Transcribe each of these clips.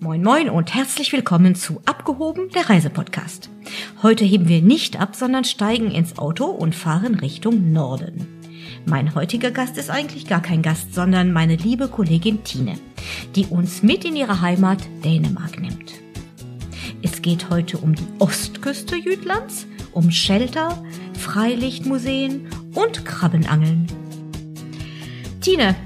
Moin Moin und herzlich willkommen zu Abgehoben, der Reisepodcast. Heute heben wir nicht ab, sondern steigen ins Auto und fahren Richtung Norden. Mein heutiger Gast ist eigentlich gar kein Gast, sondern meine liebe Kollegin Tine, die uns mit in ihre Heimat Dänemark nimmt. Es geht heute um die Ostküste Jütlands, um Shelter, Freilichtmuseen und Krabbenangeln. Tine,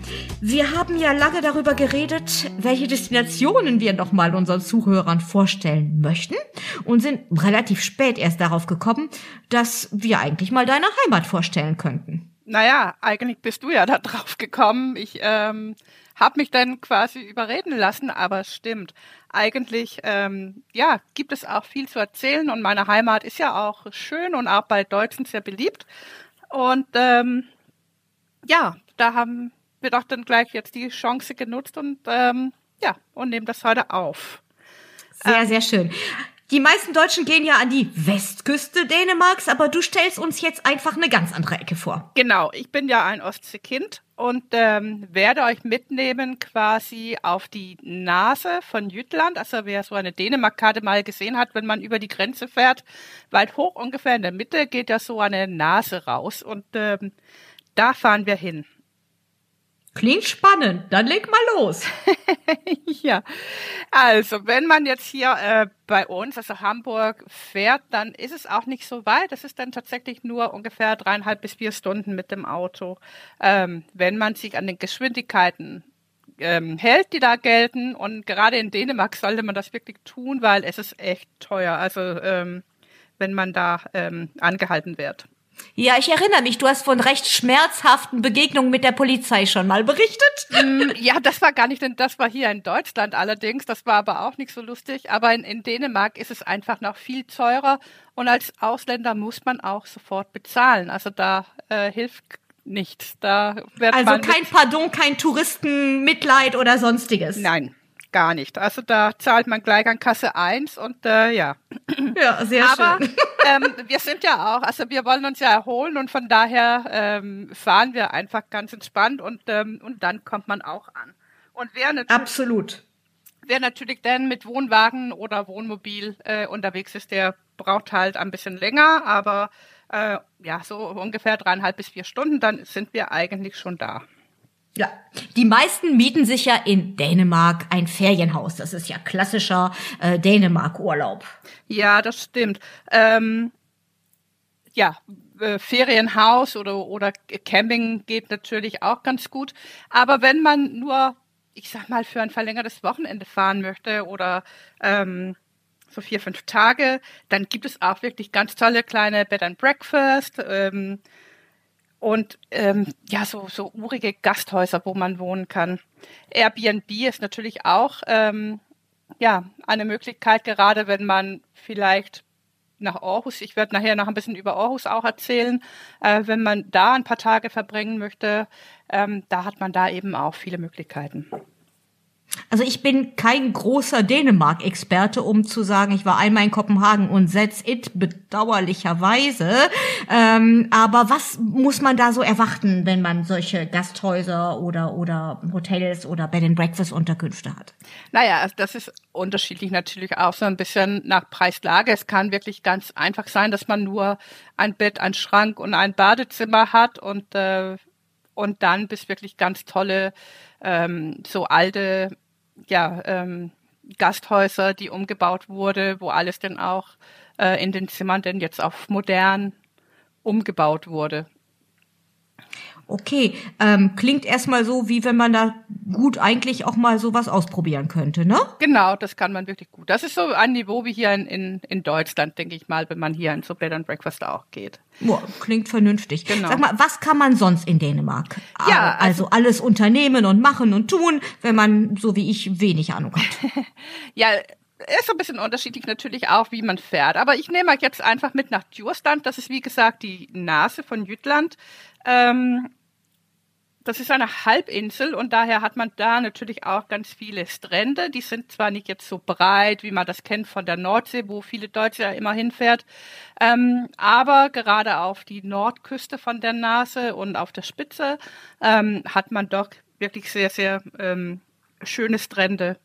wir haben ja lange darüber geredet, welche Destinationen wir nochmal unseren Zuhörern vorstellen möchten und sind relativ spät erst darauf gekommen, dass wir eigentlich mal deine Heimat vorstellen könnten. Naja, eigentlich bist du ja da drauf gekommen. Ich ähm, habe mich dann quasi überreden lassen, aber es stimmt. Eigentlich, ähm, ja, gibt es auch viel zu erzählen und meine Heimat ist ja auch schön und auch bei Deutschen sehr beliebt. Und ähm, ja, da haben wir doch dann gleich jetzt die Chance genutzt und ähm, ja, und nehmen das heute auf. Sehr, ähm, sehr schön. Die meisten Deutschen gehen ja an die Westküste Dänemarks, aber du stellst uns jetzt einfach eine ganz andere Ecke vor. Genau, ich bin ja ein Ostseekind und ähm, werde euch mitnehmen quasi auf die Nase von Jütland. Also wer so eine Dänemark-Karte mal gesehen hat, wenn man über die Grenze fährt, weit hoch ungefähr in der Mitte geht ja so eine Nase raus und ähm, da fahren wir hin. Klingt spannend. Dann leg mal los. ja, also wenn man jetzt hier äh, bei uns, also Hamburg, fährt, dann ist es auch nicht so weit. Es ist dann tatsächlich nur ungefähr dreieinhalb bis vier Stunden mit dem Auto, ähm, wenn man sich an den Geschwindigkeiten ähm, hält, die da gelten. Und gerade in Dänemark sollte man das wirklich tun, weil es ist echt teuer. Also ähm, wenn man da ähm, angehalten wird. Ja, ich erinnere mich, du hast von recht schmerzhaften Begegnungen mit der Polizei schon mal berichtet. Mm, ja, das war gar nicht, das war hier in Deutschland allerdings, das war aber auch nicht so lustig. Aber in, in Dänemark ist es einfach noch viel teurer und als Ausländer muss man auch sofort bezahlen. Also da äh, hilft nichts. Da wird also kein Pardon, kein Touristenmitleid oder sonstiges. Nein, gar nicht. Also da zahlt man gleich an Kasse 1 und äh, ja. Ja, sehr Aber, schön. ähm, wir sind ja auch, also wir wollen uns ja erholen und von daher ähm, fahren wir einfach ganz entspannt und, ähm, und dann kommt man auch an. Und wer natürlich, Absolut. Wer natürlich dann mit Wohnwagen oder Wohnmobil äh, unterwegs ist, der braucht halt ein bisschen länger, aber äh, ja, so ungefähr dreieinhalb bis vier Stunden, dann sind wir eigentlich schon da. Ja, die meisten mieten sich ja in Dänemark ein Ferienhaus. Das ist ja klassischer äh, Dänemark-Urlaub. Ja, das stimmt. Ähm, ja, äh, Ferienhaus oder, oder Camping geht natürlich auch ganz gut. Aber wenn man nur, ich sag mal, für ein verlängertes Wochenende fahren möchte oder ähm, so vier, fünf Tage, dann gibt es auch wirklich ganz tolle kleine Bed and Breakfast. Ähm, und ähm, ja, so, so urige Gasthäuser, wo man wohnen kann. Airbnb ist natürlich auch ähm, ja, eine Möglichkeit, gerade wenn man vielleicht nach Aarhus, ich werde nachher noch ein bisschen über Aarhus auch erzählen, äh, wenn man da ein paar Tage verbringen möchte, ähm, da hat man da eben auch viele Möglichkeiten. Also ich bin kein großer Dänemark-Experte, um zu sagen, ich war einmal in Kopenhagen und that's it, bedauerlicherweise. Ähm, aber was muss man da so erwarten, wenn man solche Gasthäuser oder, oder Hotels oder Bed and Breakfast Unterkünfte hat? Naja, das ist unterschiedlich natürlich auch so ein bisschen nach Preislage. Es kann wirklich ganz einfach sein, dass man nur ein Bett, ein Schrank und ein Badezimmer hat und, äh, und dann bis wirklich ganz tolle ähm, so alte ja, ähm, Gasthäuser, die umgebaut wurde, wo alles dann auch äh, in den Zimmern denn jetzt auf modern umgebaut wurde. Okay, ähm, klingt erstmal so, wie wenn man da gut eigentlich auch mal sowas ausprobieren könnte, ne? Genau, das kann man wirklich gut. Das ist so ein Niveau wie hier in, in, in Deutschland, denke ich mal, wenn man hier in so Bed and Breakfast auch geht. Boah, klingt vernünftig. Genau. Sag mal, was kann man sonst in Dänemark? Ja, also, also alles unternehmen und machen und tun, wenn man so wie ich wenig Ahnung hat. ja, ist so ein bisschen unterschiedlich natürlich auch, wie man fährt. Aber ich nehme euch jetzt einfach mit nach Djursland. Das ist wie gesagt die Nase von Jütland. Ähm, das ist eine Halbinsel und daher hat man da natürlich auch ganz viele Strände. Die sind zwar nicht jetzt so breit, wie man das kennt von der Nordsee, wo viele Deutsche ja immer hinfährt, ähm, aber gerade auf die Nordküste von der Nase und auf der Spitze ähm, hat man doch wirklich sehr, sehr ähm, schöne Strände.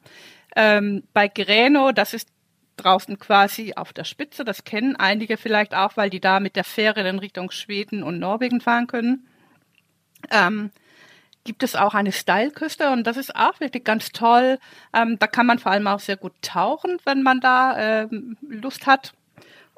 Ähm, bei Greno, das ist draußen quasi auf der Spitze, das kennen einige vielleicht auch, weil die da mit der Fähre in Richtung Schweden und Norwegen fahren können. Ähm, gibt es auch eine Steilküste und das ist auch wirklich ganz toll. Ähm, da kann man vor allem auch sehr gut tauchen, wenn man da ähm, Lust hat.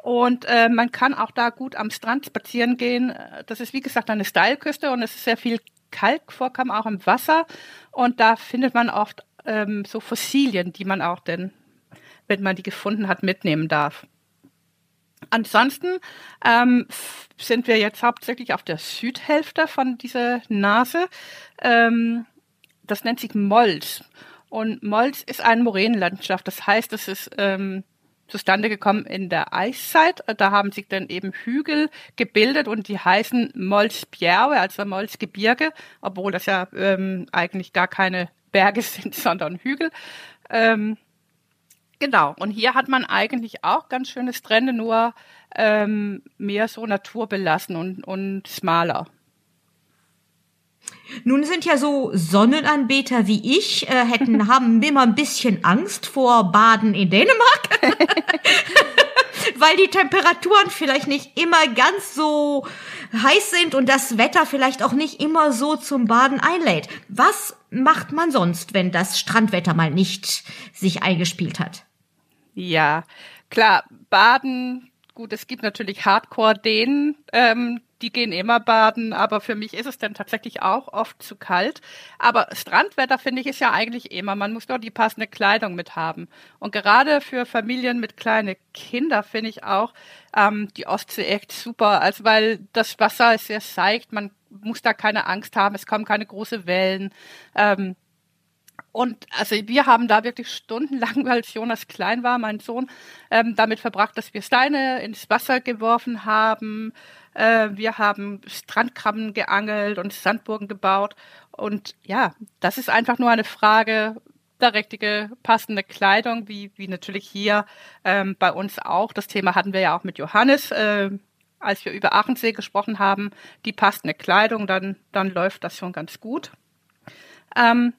Und äh, man kann auch da gut am Strand spazieren gehen. Das ist wie gesagt eine Steilküste und es ist sehr viel Kalkvorkommen auch im Wasser. Und da findet man oft ähm, so Fossilien, die man auch denn, wenn man die gefunden hat, mitnehmen darf. Ansonsten ähm, sind wir jetzt hauptsächlich auf der Südhälfte von dieser Nase. Ähm, das nennt sich Molz. Und Molz ist eine Moränenlandschaft. Das heißt, es ist ähm, zustande gekommen in der Eiszeit. Da haben sich dann eben Hügel gebildet und die heißen Molsbjerge, also Molsgebirge, obwohl das ja ähm, eigentlich gar keine Berge sind, sondern Hügel. Ähm, genau. Und hier hat man eigentlich auch ganz schöne Strände, nur ähm, mehr so naturbelassen und, und smaler. Nun sind ja so Sonnenanbeter wie ich, äh, hätten, haben immer ein bisschen Angst vor Baden in Dänemark. Weil die Temperaturen vielleicht nicht immer ganz so heiß sind und das Wetter vielleicht auch nicht immer so zum Baden einlädt. Was macht man sonst, wenn das Strandwetter mal nicht sich eingespielt hat? Ja, klar, Baden, gut, es gibt natürlich Hardcore-Dänen, ähm, die gehen immer baden, aber für mich ist es dann tatsächlich auch oft zu kalt. Aber Strandwetter finde ich ist ja eigentlich immer, man muss nur die passende Kleidung mit haben. Und gerade für Familien mit kleinen Kindern finde ich auch ähm, die Ostsee echt super, also weil das Wasser ist sehr seicht, man muss da keine Angst haben, es kommen keine großen Wellen. Ähm, und also wir haben da wirklich stundenlang, weil Jonas klein war, mein Sohn, ähm, damit verbracht, dass wir Steine ins Wasser geworfen haben, äh, wir haben Strandkrabben geangelt und Sandburgen gebaut. Und ja, das ist einfach nur eine Frage der richtige passende Kleidung, wie, wie natürlich hier ähm, bei uns auch. Das Thema hatten wir ja auch mit Johannes, äh, als wir über Aachensee gesprochen haben. Die passende Kleidung, dann, dann läuft das schon ganz gut. Ähm,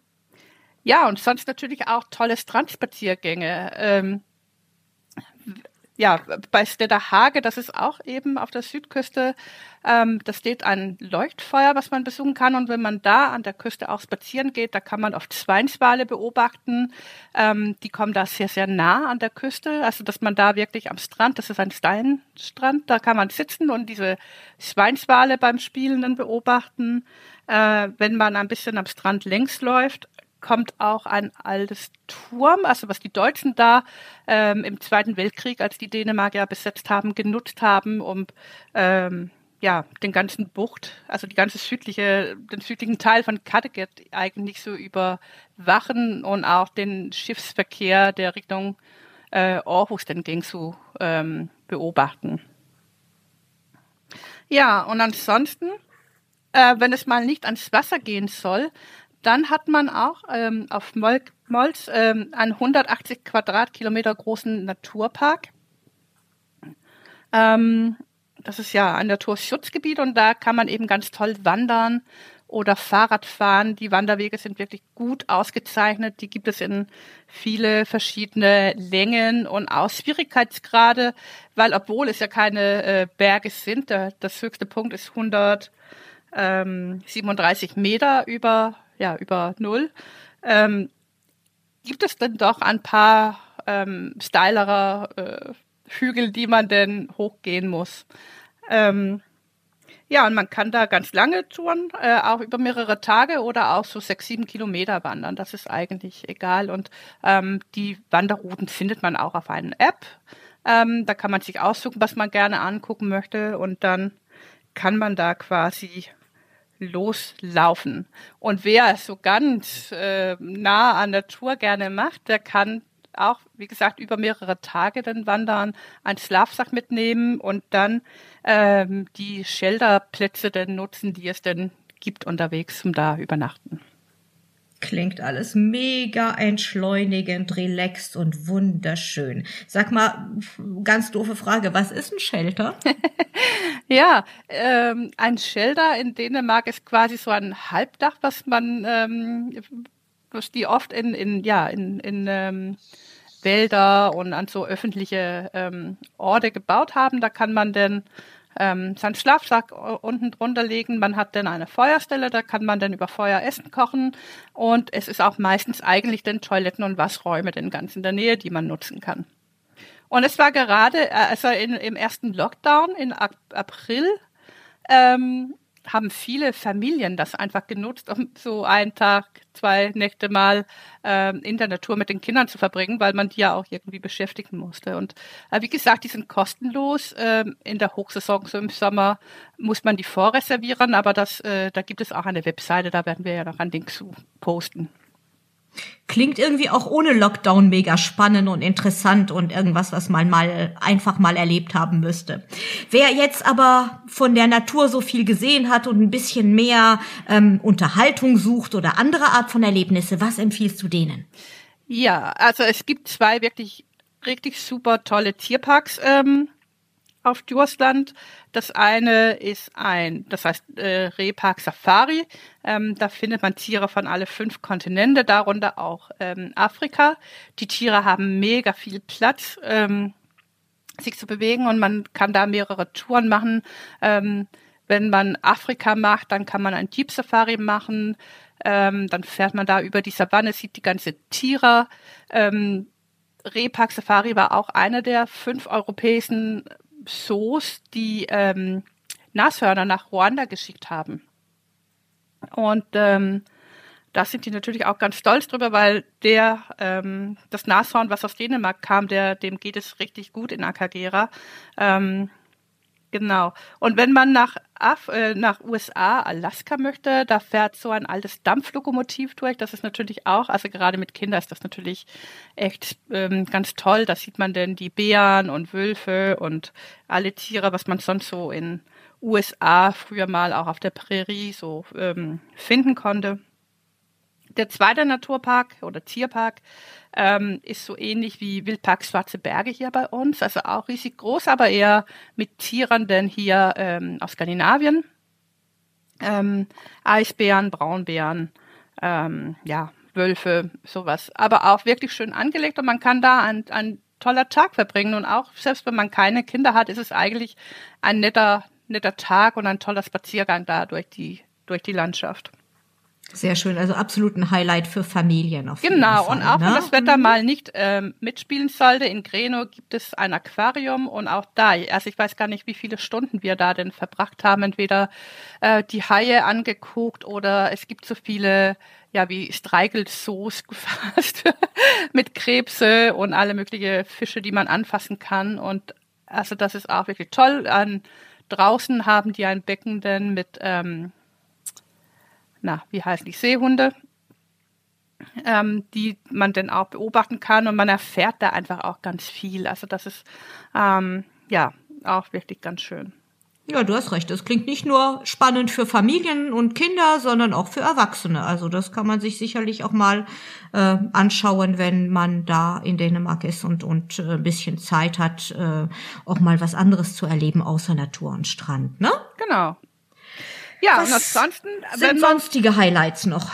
ja, und sonst natürlich auch tolle Strandspaziergänge. Ähm, ja, bei Stedda Hage, das ist auch eben auf der Südküste, ähm, da steht ein Leuchtfeuer, was man besuchen kann. Und wenn man da an der Küste auch spazieren geht, da kann man oft Schweinswale beobachten. Ähm, die kommen da sehr, sehr nah an der Küste. Also, dass man da wirklich am Strand, das ist ein Steinstrand, da kann man sitzen und diese Schweinswale beim Spielen dann beobachten. Äh, wenn man ein bisschen am Strand längs läuft, kommt auch ein altes Turm, also was die Deutschen da ähm, im Zweiten Weltkrieg, als die Dänemarker besetzt haben, genutzt haben, um ähm, ja den ganzen Bucht, also die ganze südliche, den südlichen Teil von Kattegat eigentlich so überwachen und auch den Schiffsverkehr der Richtung äh, Aarhus dann ging zu ähm, beobachten. Ja, und ansonsten, äh, wenn es mal nicht ans Wasser gehen soll, dann hat man auch ähm, auf Mol Molz ähm, einen 180 Quadratkilometer großen Naturpark. Ähm, das ist ja ein Naturschutzgebiet und da kann man eben ganz toll wandern oder Fahrrad fahren. Die Wanderwege sind wirklich gut ausgezeichnet. Die gibt es in viele verschiedene Längen und auch Schwierigkeitsgrade, weil obwohl es ja keine äh, Berge sind, der, das höchste Punkt ist 137 Meter über ja, über null. Ähm, gibt es denn doch ein paar ähm, steilerer äh, Hügel, die man denn hochgehen muss? Ähm, ja, und man kann da ganz lange Touren, äh, auch über mehrere Tage oder auch so sechs, sieben Kilometer wandern. Das ist eigentlich egal. Und ähm, die Wanderrouten findet man auch auf einer App. Ähm, da kann man sich aussuchen, was man gerne angucken möchte. Und dann kann man da quasi loslaufen. Und wer so ganz äh, nah an der Tour gerne macht, der kann auch, wie gesagt, über mehrere Tage dann wandern, einen Schlafsack mitnehmen und dann ähm, die Shelterplätze dann nutzen, die es denn gibt unterwegs, um da übernachten. Klingt alles mega entschleunigend, relaxed und wunderschön. Sag mal, ganz doofe Frage, was ist ein Shelter? ja, ähm, ein Shelter in Dänemark ist quasi so ein Halbdach, was man ähm, was die oft in, in ja, in, in ähm, Wälder und an so öffentliche ähm, Orte gebaut haben. Da kann man dann ähm, seinen Schlafsack unten drunter legen. Man hat dann eine Feuerstelle, da kann man dann über Feuer Essen kochen. Und es ist auch meistens eigentlich dann Toiletten und Waschräume denn ganz in der Nähe, die man nutzen kann. Und es war gerade, also in, im ersten Lockdown in April, ähm, haben viele Familien das einfach genutzt, um so einen Tag, zwei Nächte mal ähm, in der Natur mit den Kindern zu verbringen, weil man die ja auch irgendwie beschäftigen musste. Und äh, wie gesagt, die sind kostenlos. Ähm, in der Hochsaison, so im Sommer, muss man die vorreservieren, aber das, äh, da gibt es auch eine Webseite, da werden wir ja noch ein Link zu posten. Klingt irgendwie auch ohne Lockdown mega spannend und interessant und irgendwas, was man mal einfach mal erlebt haben müsste. Wer jetzt aber von der Natur so viel gesehen hat und ein bisschen mehr ähm, Unterhaltung sucht oder andere Art von Erlebnisse, was empfiehlst du denen? Ja, also es gibt zwei wirklich richtig super tolle Tierparks ähm, auf Durstland. Das eine ist ein, das heißt äh, Rehpark Safari. Ähm, da findet man Tiere von alle fünf Kontinente, darunter auch ähm, Afrika. Die Tiere haben mega viel Platz, ähm, sich zu bewegen und man kann da mehrere Touren machen. Ähm, wenn man Afrika macht, dann kann man ein Jeep Safari machen. Ähm, dann fährt man da über die Savanne, sieht die ganze Tiere. Ähm, Rehpark Safari war auch einer der fünf europäischen Zoos, die ähm, Nashörner nach Ruanda geschickt haben. Und ähm, da sind die natürlich auch ganz stolz drüber, weil der ähm, das Nashorn, was aus Dänemark kam, der dem geht es richtig gut in Akagera. Ähm, Genau. Und wenn man nach, Af äh, nach USA, Alaska möchte, da fährt so ein altes Dampflokomotiv durch. Das ist natürlich auch, also gerade mit Kindern ist das natürlich echt ähm, ganz toll. Da sieht man denn die Bären und Wölfe und alle Tiere, was man sonst so in USA früher mal auch auf der Prärie so ähm, finden konnte. Der zweite Naturpark oder Tierpark ähm, ist so ähnlich wie Wildpark Schwarze Berge hier bei uns, also auch riesig groß, aber eher mit Tieren denn hier ähm, aus Skandinavien. Ähm, Eisbären, Braunbären, ähm, ja, Wölfe, sowas. Aber auch wirklich schön angelegt und man kann da ein, ein toller Tag verbringen und auch selbst wenn man keine Kinder hat, ist es eigentlich ein netter, netter Tag und ein toller Spaziergang da durch die, durch die Landschaft. Sehr schön, also absolut ein Highlight für Familien auf genau, jeden Fall. Genau, und auch ne? wenn das Wetter mhm. mal nicht ähm, mitspielen sollte, in Greno gibt es ein Aquarium und auch da, also ich weiß gar nicht, wie viele Stunden wir da denn verbracht haben, entweder äh, die Haie angeguckt oder es gibt so viele, ja, wie Streichelsoos gefasst mit Krebse und alle möglichen Fische, die man anfassen kann und also das ist auch wirklich toll. An, draußen haben die ein Becken denn mit ähm, na, wie heißen die Seehunde, ähm, die man dann auch beobachten kann und man erfährt da einfach auch ganz viel. Also das ist ähm, ja auch wirklich ganz schön. Ja, du hast recht. Das klingt nicht nur spannend für Familien und Kinder, sondern auch für Erwachsene. Also das kann man sich sicherlich auch mal äh, anschauen, wenn man da in Dänemark ist und, und äh, ein bisschen Zeit hat, äh, auch mal was anderes zu erleben außer Natur und Strand, ne? Genau. Ja, Was und ansonsten. Sind man, sonstige Highlights noch?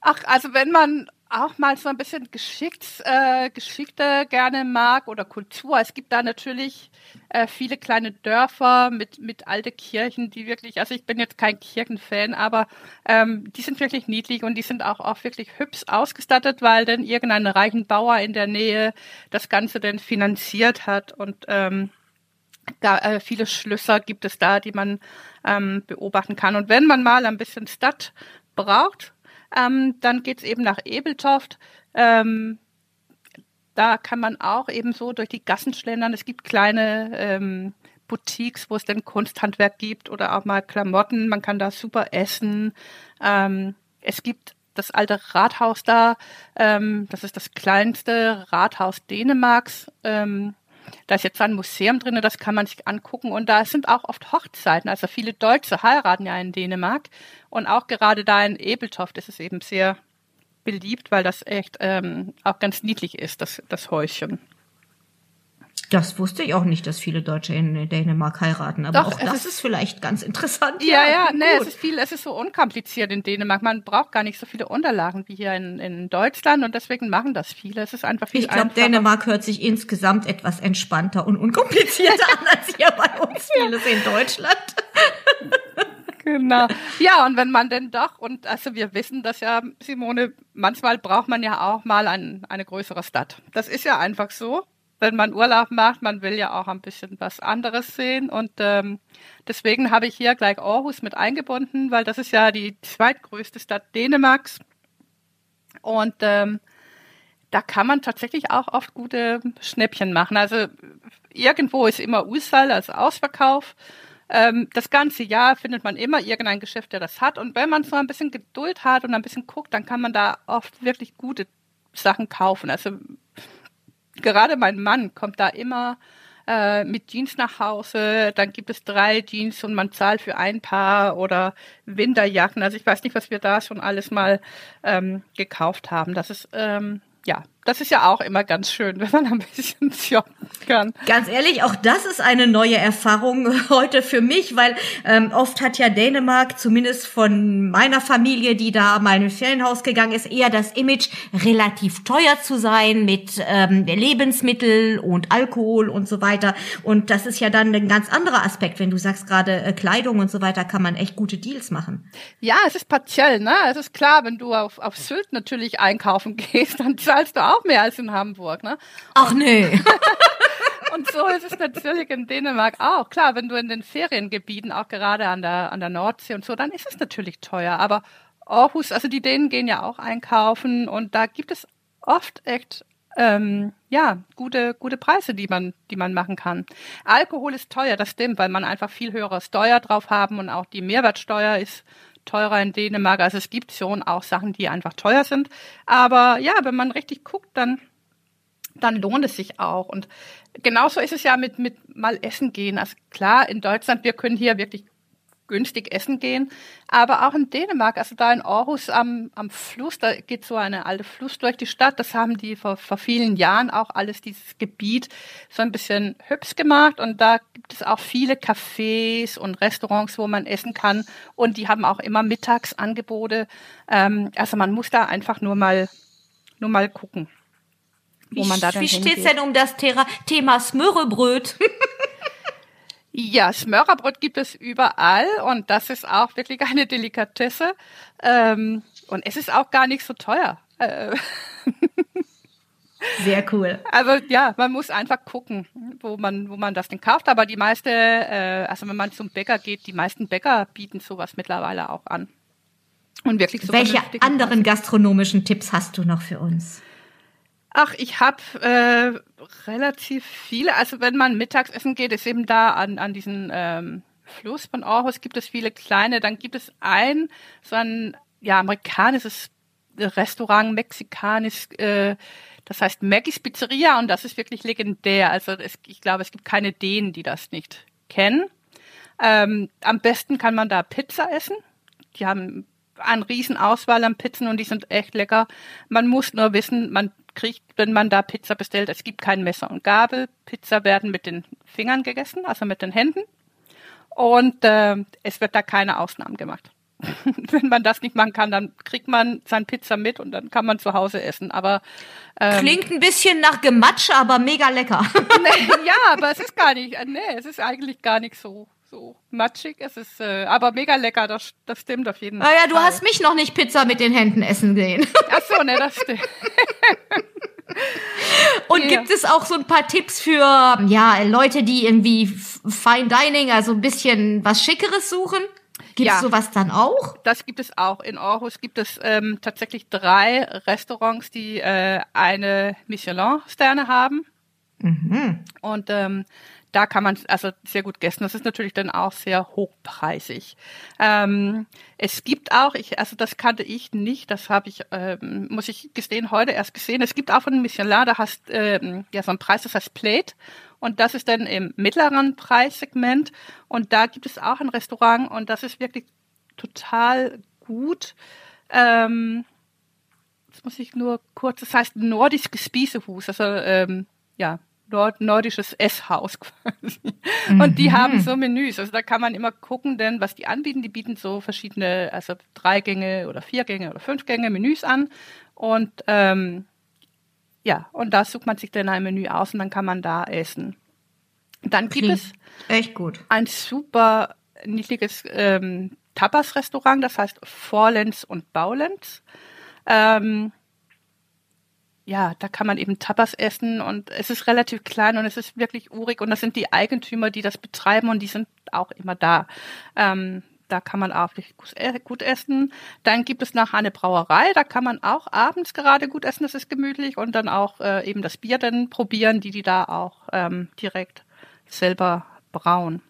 Ach, also wenn man auch mal so ein bisschen geschickt, äh, Geschichte gerne mag oder Kultur. Es gibt da natürlich äh, viele kleine Dörfer mit, mit alte Kirchen, die wirklich, also ich bin jetzt kein Kirchenfan, aber ähm, die sind wirklich niedlich und die sind auch, auch wirklich hübsch ausgestattet, weil dann irgendein reichen Bauer in der Nähe das Ganze dann finanziert hat und ähm, äh, viele Schlösser gibt es da, die man ähm, beobachten kann. Und wenn man mal ein bisschen Stadt braucht, ähm, dann geht's eben nach Ebeltoft. Ähm, da kann man auch eben so durch die Gassen schlendern. Es gibt kleine ähm, Boutiques, wo es dann Kunsthandwerk gibt oder auch mal Klamotten. Man kann da super essen. Ähm, es gibt das alte Rathaus da. Ähm, das ist das kleinste Rathaus Dänemarks. Da ist jetzt ein Museum drin, das kann man sich angucken. Und da sind auch oft Hochzeiten. Also viele Deutsche heiraten ja in Dänemark. Und auch gerade da in Ebeltoft ist es eben sehr beliebt, weil das echt ähm, auch ganz niedlich ist, das, das Häuschen. Das wusste ich auch nicht, dass viele Deutsche in Dänemark heiraten, aber Doch, auch das ist, ist, vielleicht ganz interessant. Ja, ja, ja nee, es ist viel, es ist so unkompliziert in Dänemark. Man braucht gar nicht so viele Unterlagen wie hier in, in Deutschland und deswegen machen das viele. Es ist einfach viel Ich glaube, Dänemark hört sich insgesamt etwas entspannter und unkomplizierter an als hier bei uns vieles in Deutschland. genau. Ja, und wenn man denn doch, und also wir wissen das ja, Simone, manchmal braucht man ja auch mal ein, eine größere Stadt. Das ist ja einfach so. Wenn man Urlaub macht, man will ja auch ein bisschen was anderes sehen. Und ähm, deswegen habe ich hier gleich Aarhus mit eingebunden, weil das ist ja die zweitgrößte Stadt Dänemarks. Und ähm, da kann man tatsächlich auch oft gute Schnäppchen machen. Also irgendwo ist immer Usal als Ausverkauf. Ähm, das ganze Jahr findet man immer irgendein Geschäft, der das hat. Und wenn man so ein bisschen Geduld hat und ein bisschen guckt, dann kann man da oft wirklich gute Sachen kaufen. Also gerade mein Mann kommt da immer äh, mit Jeans nach Hause, dann gibt es drei Jeans und man zahlt für ein Paar oder Winterjacken. Also ich weiß nicht, was wir da schon alles mal ähm, gekauft haben. Das ist ähm, ja, das ist ja auch immer ganz schön, wenn man ein bisschen shoppen kann. Ganz ehrlich, auch das ist eine neue Erfahrung heute für mich, weil ähm, oft hat ja Dänemark, zumindest von meiner Familie, die da mal in ein Ferienhaus gegangen ist, eher das Image, relativ teuer zu sein mit ähm, Lebensmittel und Alkohol und so weiter. Und das ist ja dann ein ganz anderer Aspekt, wenn du sagst gerade äh, Kleidung und so weiter, kann man echt gute Deals machen. Ja, es ist partiell, ne? Es ist klar, wenn du auf, auf Sylt natürlich einkaufen gehst, dann zahlst du auch mehr als in Hamburg, ne? Ach nee. und so ist es natürlich in Dänemark auch. Klar, wenn du in den Feriengebieten, auch gerade an der, an der Nordsee und so, dann ist es natürlich teuer. Aber Aarhus, also die Dänen gehen ja auch einkaufen und da gibt es oft echt ähm, ja, gute, gute Preise, die man, die man machen kann. Alkohol ist teuer, das stimmt, weil man einfach viel höhere Steuer drauf haben und auch die Mehrwertsteuer ist teurer in Dänemark. Also es gibt schon auch Sachen, die einfach teuer sind. Aber ja, wenn man richtig guckt, dann, dann lohnt es sich auch. Und genauso ist es ja mit, mit mal essen gehen. Also klar, in Deutschland, wir können hier wirklich günstig essen gehen. Aber auch in Dänemark, also da in Aarhus am, am Fluss, da geht so eine alte Fluss durch die Stadt. Das haben die vor, vor vielen Jahren auch alles dieses Gebiet so ein bisschen hübsch gemacht. Und da gibt es auch viele Cafés und Restaurants, wo man essen kann. Und die haben auch immer Mittagsangebote. Ähm, also man muss da einfach nur mal, nur mal gucken. Wo wie, man da dann wie steht's denn um das Thema Smörrebröt? Ja, Smörerbrot gibt es überall und das ist auch wirklich eine Delikatesse. Ähm, und es ist auch gar nicht so teuer. Äh, Sehr cool. Also ja, man muss einfach gucken, wo man, wo man das denn kauft. Aber die meiste, äh, also wenn man zum Bäcker geht, die meisten Bäcker bieten sowas mittlerweile auch an. Und wirklich so Welche anderen gastronomischen Tipps hast du noch für uns? Ach, ich habe äh, relativ viele. Also wenn man Mittagsessen geht, ist eben da an, an diesen ähm, Fluss von Aarhus gibt es viele kleine. Dann gibt es ein so ein ja amerikanisches Restaurant, mexikanisch. Äh, das heißt Maggie's Pizzeria und das ist wirklich legendär. Also es, ich glaube, es gibt keine Dänen, die das nicht kennen. Ähm, am besten kann man da Pizza essen. Die haben eine riesen Auswahl an Pizzen und die sind echt lecker. Man muss nur wissen, man kriegt, wenn man da Pizza bestellt, es gibt kein Messer und Gabel. Pizza werden mit den Fingern gegessen, also mit den Händen. Und äh, es wird da keine Ausnahmen gemacht. wenn man das nicht machen kann, dann kriegt man sein Pizza mit und dann kann man zu Hause essen. Aber ähm, klingt ein bisschen nach Gematsch, aber mega lecker. nee, ja, aber es ist gar nicht. Nee, es ist eigentlich gar nicht so so matschig. Es ist äh, aber mega lecker, das, das stimmt auf jeden Fall. Naja, du hast mich noch nicht Pizza mit den Händen essen sehen. Ach so, ne, das stimmt. Und ja. gibt es auch so ein paar Tipps für ja Leute, die irgendwie Fine Dining, also ein bisschen was Schickeres suchen? Gibt es ja, sowas dann auch? Das gibt es auch. In Aarhus gibt es ähm, tatsächlich drei Restaurants, die äh, eine Michelin-Sterne haben. Mhm. Und ähm, da kann man also sehr gut essen. Das ist natürlich dann auch sehr hochpreisig. Ähm, es gibt auch, ich, also das kannte ich nicht, das habe ich, ähm, muss ich gestehen, heute erst gesehen. Es gibt auch von Michelin, da hast ähm, ja so einen Preis, das heißt Plate. Und das ist dann im mittleren Preissegment. Und da gibt es auch ein Restaurant und das ist wirklich total gut. Ähm, das muss ich nur kurz, das heißt nordisch Spießehus, also ähm, ja, Nord nordisches Esshaus quasi. Mhm. Und die haben so Menüs. Also da kann man immer gucken, denn was die anbieten, die bieten so verschiedene, also drei Gänge oder vier Gänge oder fünf Gänge Menüs an. Und ähm, ja, und da sucht man sich dann ein Menü aus und dann kann man da essen. Dann gibt Klingt es echt gut. ein super niedliches ähm, Tapas-Restaurant, das heißt Vorlenz und Baulenz. Ähm, ja, da kann man eben Tapas essen und es ist relativ klein und es ist wirklich urig und das sind die Eigentümer, die das betreiben und die sind auch immer da. Ähm, da kann man auch äh, gut essen. Dann gibt es nachher eine Brauerei, da kann man auch abends gerade gut essen, das ist gemütlich und dann auch äh, eben das Bier dann probieren, die die da auch ähm, direkt selber brauen.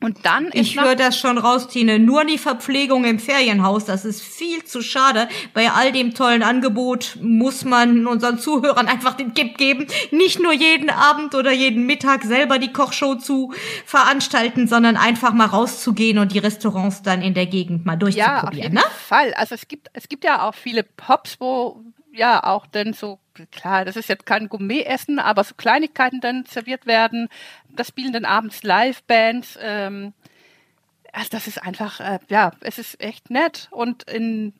Und dann Ich höre das schon raus, Tine. Nur die Verpflegung im Ferienhaus, das ist viel zu schade. Bei all dem tollen Angebot muss man unseren Zuhörern einfach den Tipp geben, nicht nur jeden Abend oder jeden Mittag selber die Kochshow zu veranstalten, sondern einfach mal rauszugehen und die Restaurants dann in der Gegend mal durchzuprobieren. Ja, auf jeden ne? Fall. Also es gibt, es gibt ja auch viele Pops, wo ja auch dann so, klar, das ist jetzt kein Gourmet-Essen, aber so Kleinigkeiten dann serviert werden. Das spielen dann abends Live-Bands. Ähm, also das ist einfach, äh, ja, es ist echt nett. Und in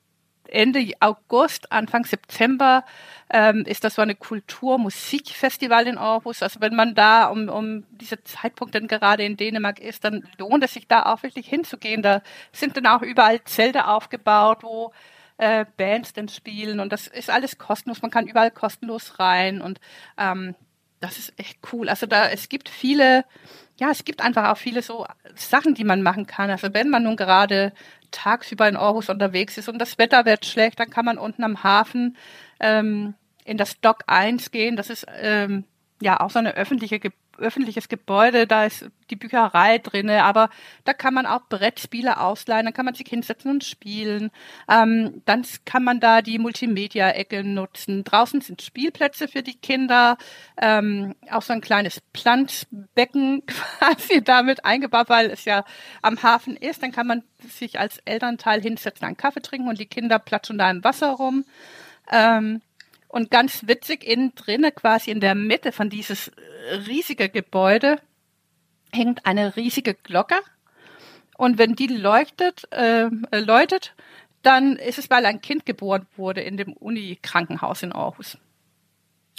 Ende August, Anfang September ähm, ist das so eine Kultur-Musikfestival in Aarhus. Also wenn man da um, um diese Zeitpunkt dann gerade in Dänemark ist, dann lohnt es sich da auch wirklich hinzugehen. Da sind dann auch überall Zelte aufgebaut, wo äh, Bands denn spielen und das ist alles kostenlos. Man kann überall kostenlos rein und ähm, das ist echt cool. Also da, es gibt viele, ja, es gibt einfach auch viele so Sachen, die man machen kann. Also wenn man nun gerade tagsüber in Aarhus unterwegs ist und das Wetter wird schlecht, dann kann man unten am Hafen ähm, in das Dock 1 gehen. Das ist ähm, ja auch so eine öffentliche Ge öffentliches Gebäude, da ist die Bücherei drinne, aber da kann man auch Brettspiele ausleihen, dann kann man sich hinsetzen und spielen. Ähm, dann kann man da die Multimedia-Ecke nutzen. Draußen sind Spielplätze für die Kinder, ähm, auch so ein kleines Planschbecken quasi damit eingebaut, weil es ja am Hafen ist. Dann kann man sich als Elternteil hinsetzen, einen Kaffee trinken und die Kinder platschen da im Wasser rum. Ähm, und ganz witzig, innen drinnen, quasi in der Mitte von dieses riesige Gebäude, hängt eine riesige Glocke. Und wenn die leuchtet, äh, läutet, dann ist es, weil ein Kind geboren wurde in dem Uni-Krankenhaus in Aarhus.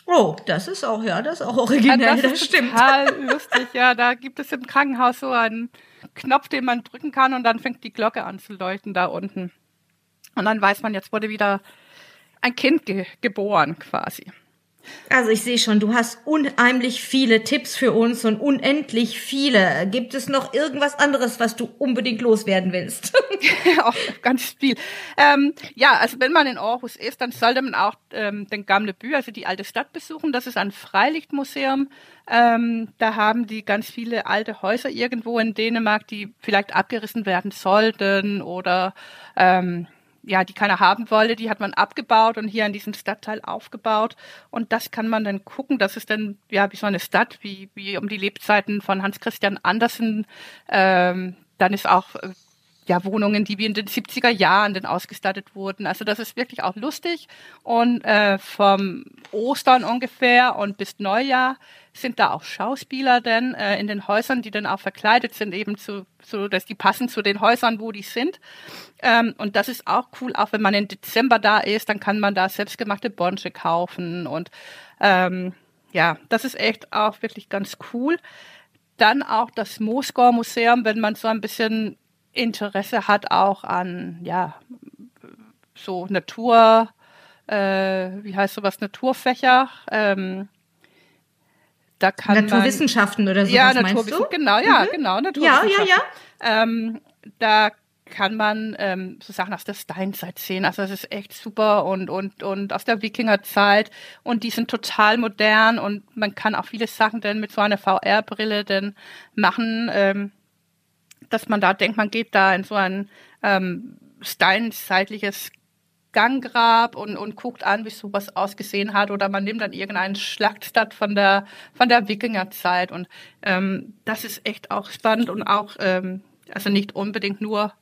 Oh, das ist auch, ja, das ist auch originell, ja, das, das stimmt. Total lustig, ja. Da gibt es im Krankenhaus so einen Knopf, den man drücken kann und dann fängt die Glocke an zu leuchten da unten. Und dann weiß man, jetzt wurde wieder ein Kind ge geboren quasi. Also ich sehe schon, du hast unheimlich viele Tipps für uns und unendlich viele. Gibt es noch irgendwas anderes, was du unbedingt loswerden willst? auch ganz viel. Ähm, ja, also wenn man in Aarhus ist, dann sollte man auch ähm, den Gamle Bü, also die alte Stadt besuchen. Das ist ein Freilichtmuseum. Ähm, da haben die ganz viele alte Häuser irgendwo in Dänemark, die vielleicht abgerissen werden sollten oder ähm, ja, die keiner haben wollte, die hat man abgebaut und hier in diesem Stadtteil aufgebaut. Und das kann man dann gucken. Das ist dann ja wie so eine Stadt, wie, wie um die Lebzeiten von Hans Christian Andersen. Ähm, dann ist auch äh, ja, Wohnungen, die wie in den 70er Jahren dann ausgestattet wurden. Also das ist wirklich auch lustig. Und äh, vom Ostern ungefähr und bis Neujahr sind da auch Schauspieler denn äh, in den Häusern, die dann auch verkleidet sind, eben zu, so, dass die passen zu den Häusern, wo die sind. Ähm, und das ist auch cool, auch wenn man im Dezember da ist, dann kann man da selbstgemachte Bonsche kaufen. Und ähm, ja, das ist echt auch wirklich ganz cool. Dann auch das Moskauer Museum, wenn man so ein bisschen Interesse hat auch an, ja, so Natur, äh, wie heißt sowas, Naturfächer. Ähm, da kann Naturwissenschaften man, oder so. Ja, Naturwissenschaften, genau, ja, mhm. genau, Naturwissenschaften. Ja, ja, ja. Ähm, da kann man ähm, so Sachen aus der Steinzeit sehen. Also das ist echt super und und und aus der Wikingerzeit und die sind total modern und man kann auch viele Sachen dann mit so einer VR-Brille dann machen. Ähm, dass man da denkt, man geht da in so ein ähm, steinzeitliches Ganggrab und, und guckt an, wie sowas ausgesehen hat. Oder man nimmt dann irgendeinen Schlachtstadt von der, von der Wikingerzeit. Und ähm, das ist echt auch spannend und auch, ähm, also nicht unbedingt nur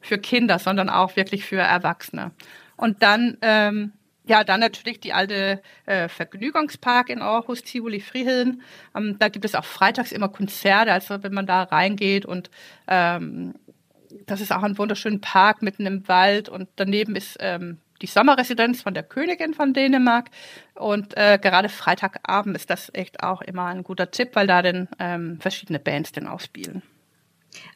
für Kinder, sondern auch wirklich für Erwachsene. Und dann, ähm, ja, dann natürlich die alte äh, Vergnügungspark in Aarhus, Tivoli Friheden. Ähm, da gibt es auch freitags immer Konzerte, also wenn man da reingeht und ähm, das ist auch ein wunderschöner Park mitten im Wald und daneben ist ähm, die Sommerresidenz von der Königin von Dänemark. Und äh, gerade Freitagabend ist das echt auch immer ein guter Tipp, weil da dann ähm, verschiedene Bands dann ausspielen.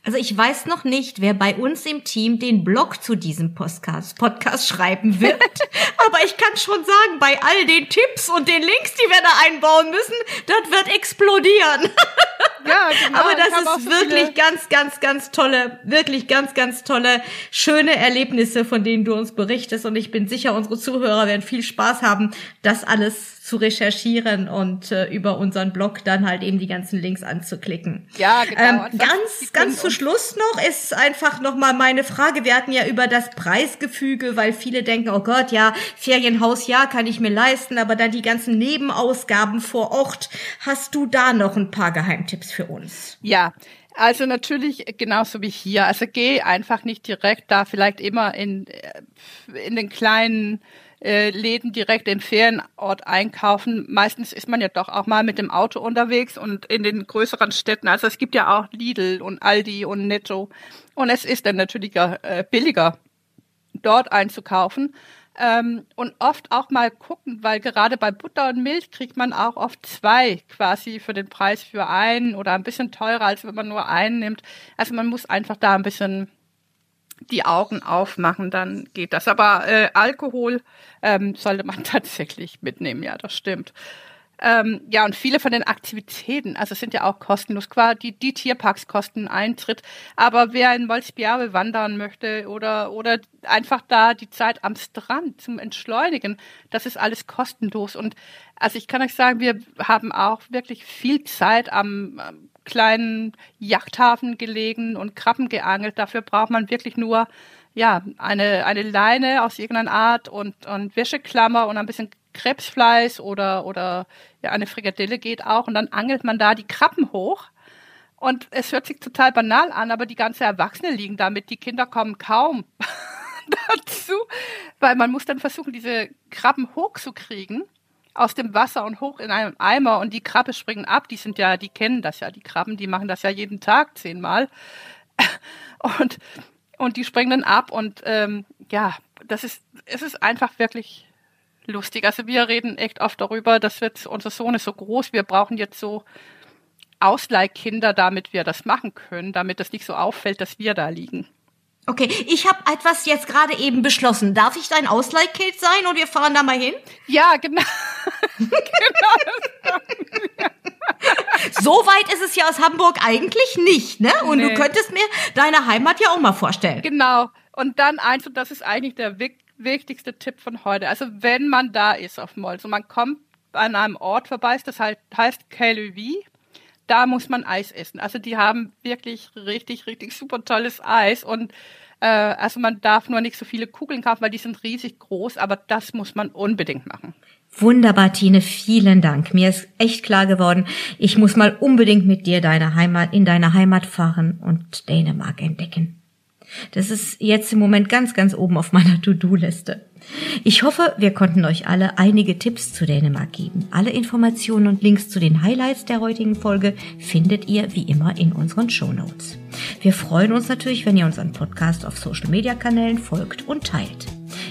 Also ich weiß noch nicht, wer bei uns im Team den Blog zu diesem Podcast, Podcast schreiben wird. Aber ich kann schon sagen, bei all den Tipps und den Links, die wir da einbauen müssen, das wird explodieren. Ja, genau. Aber das ist so wirklich ganz, ganz, ganz tolle, wirklich ganz, ganz tolle, schöne Erlebnisse, von denen du uns berichtest. Und ich bin sicher, unsere Zuhörer werden viel Spaß haben, das alles zu recherchieren und äh, über unseren Blog dann halt eben die ganzen Links anzuklicken. Ja, genau. Ähm, ganz, ganz zu Schluss noch ist einfach noch mal meine Frage. Wir hatten ja über das Preisgefüge, weil viele denken, oh Gott, ja, Ferienhaus, ja, kann ich mir leisten, aber dann die ganzen Nebenausgaben vor Ort. Hast du da noch ein paar Geheimtipps für uns? Ja, also natürlich genauso wie hier. Also geh einfach nicht direkt da, vielleicht immer in, äh, in den kleinen äh, Läden direkt im Ferienort einkaufen. Meistens ist man ja doch auch mal mit dem Auto unterwegs und in den größeren Städten. Also es gibt ja auch Lidl und Aldi und Netto. Und es ist dann natürlich äh, billiger, dort einzukaufen. Ähm, und oft auch mal gucken, weil gerade bei Butter und Milch kriegt man auch oft zwei quasi für den Preis für einen oder ein bisschen teurer, als wenn man nur einen nimmt. Also man muss einfach da ein bisschen die Augen aufmachen, dann geht das. Aber äh, Alkohol ähm, sollte man tatsächlich mitnehmen, ja, das stimmt. Ähm, ja, und viele von den Aktivitäten, also sind ja auch kostenlos. Quasi die, die Tierparks kosten Eintritt. Aber wer in Molsbiabe wandern möchte oder, oder einfach da die Zeit am Strand zum Entschleunigen, das ist alles kostenlos. Und also ich kann euch sagen, wir haben auch wirklich viel Zeit am, am kleinen Yachthafen gelegen und Krabben geangelt. Dafür braucht man wirklich nur ja, eine, eine Leine aus irgendeiner Art und, und Wäscheklammer und ein bisschen Krebsfleisch oder, oder ja, eine Frikadelle geht auch. Und dann angelt man da die Krabben hoch. Und es hört sich total banal an, aber die ganze Erwachsene liegen damit. Die Kinder kommen kaum dazu, weil man muss dann versuchen, diese Krabben hochzukriegen aus dem Wasser und hoch in einem Eimer und die Krabbe springen ab. Die sind ja, die kennen das ja, die Krabben, die machen das ja jeden Tag zehnmal. Und, und die springen dann ab und ähm, ja, das ist, es ist einfach wirklich lustig. Also wir reden echt oft darüber, dass wird, unser Sohn ist so groß, wir brauchen jetzt so Ausleihkinder, damit wir das machen können, damit das nicht so auffällt, dass wir da liegen. Okay, ich habe etwas jetzt gerade eben beschlossen. Darf ich dein Ausleihkind sein und wir fahren da mal hin? Ja, genau. genau. so weit ist es ja aus Hamburg eigentlich nicht, ne? Und nee. du könntest mir deine Heimat ja auch mal vorstellen. Genau. Und dann eins, und das ist eigentlich der wichtigste Tipp von heute. Also wenn man da ist auf und man kommt an einem Ort vorbei, das heißt, heißt Kellevi, da muss man Eis essen. Also die haben wirklich richtig, richtig super tolles Eis und äh, also man darf nur nicht so viele Kugeln kaufen, weil die sind riesig groß, aber das muss man unbedingt machen. Wunderbar, Tine, vielen Dank. Mir ist echt klar geworden, ich muss mal unbedingt mit dir deine Heimat, in deine Heimat fahren und Dänemark entdecken. Das ist jetzt im Moment ganz, ganz oben auf meiner To-Do-Liste. Ich hoffe, wir konnten euch alle einige Tipps zu Dänemark geben. Alle Informationen und Links zu den Highlights der heutigen Folge findet ihr wie immer in unseren Show Notes. Wir freuen uns natürlich, wenn ihr unseren Podcast auf Social Media Kanälen folgt und teilt.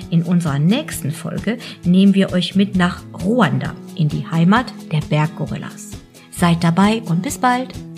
In unserer nächsten Folge nehmen wir euch mit nach Ruanda, in die Heimat der Berggorillas. Seid dabei und bis bald!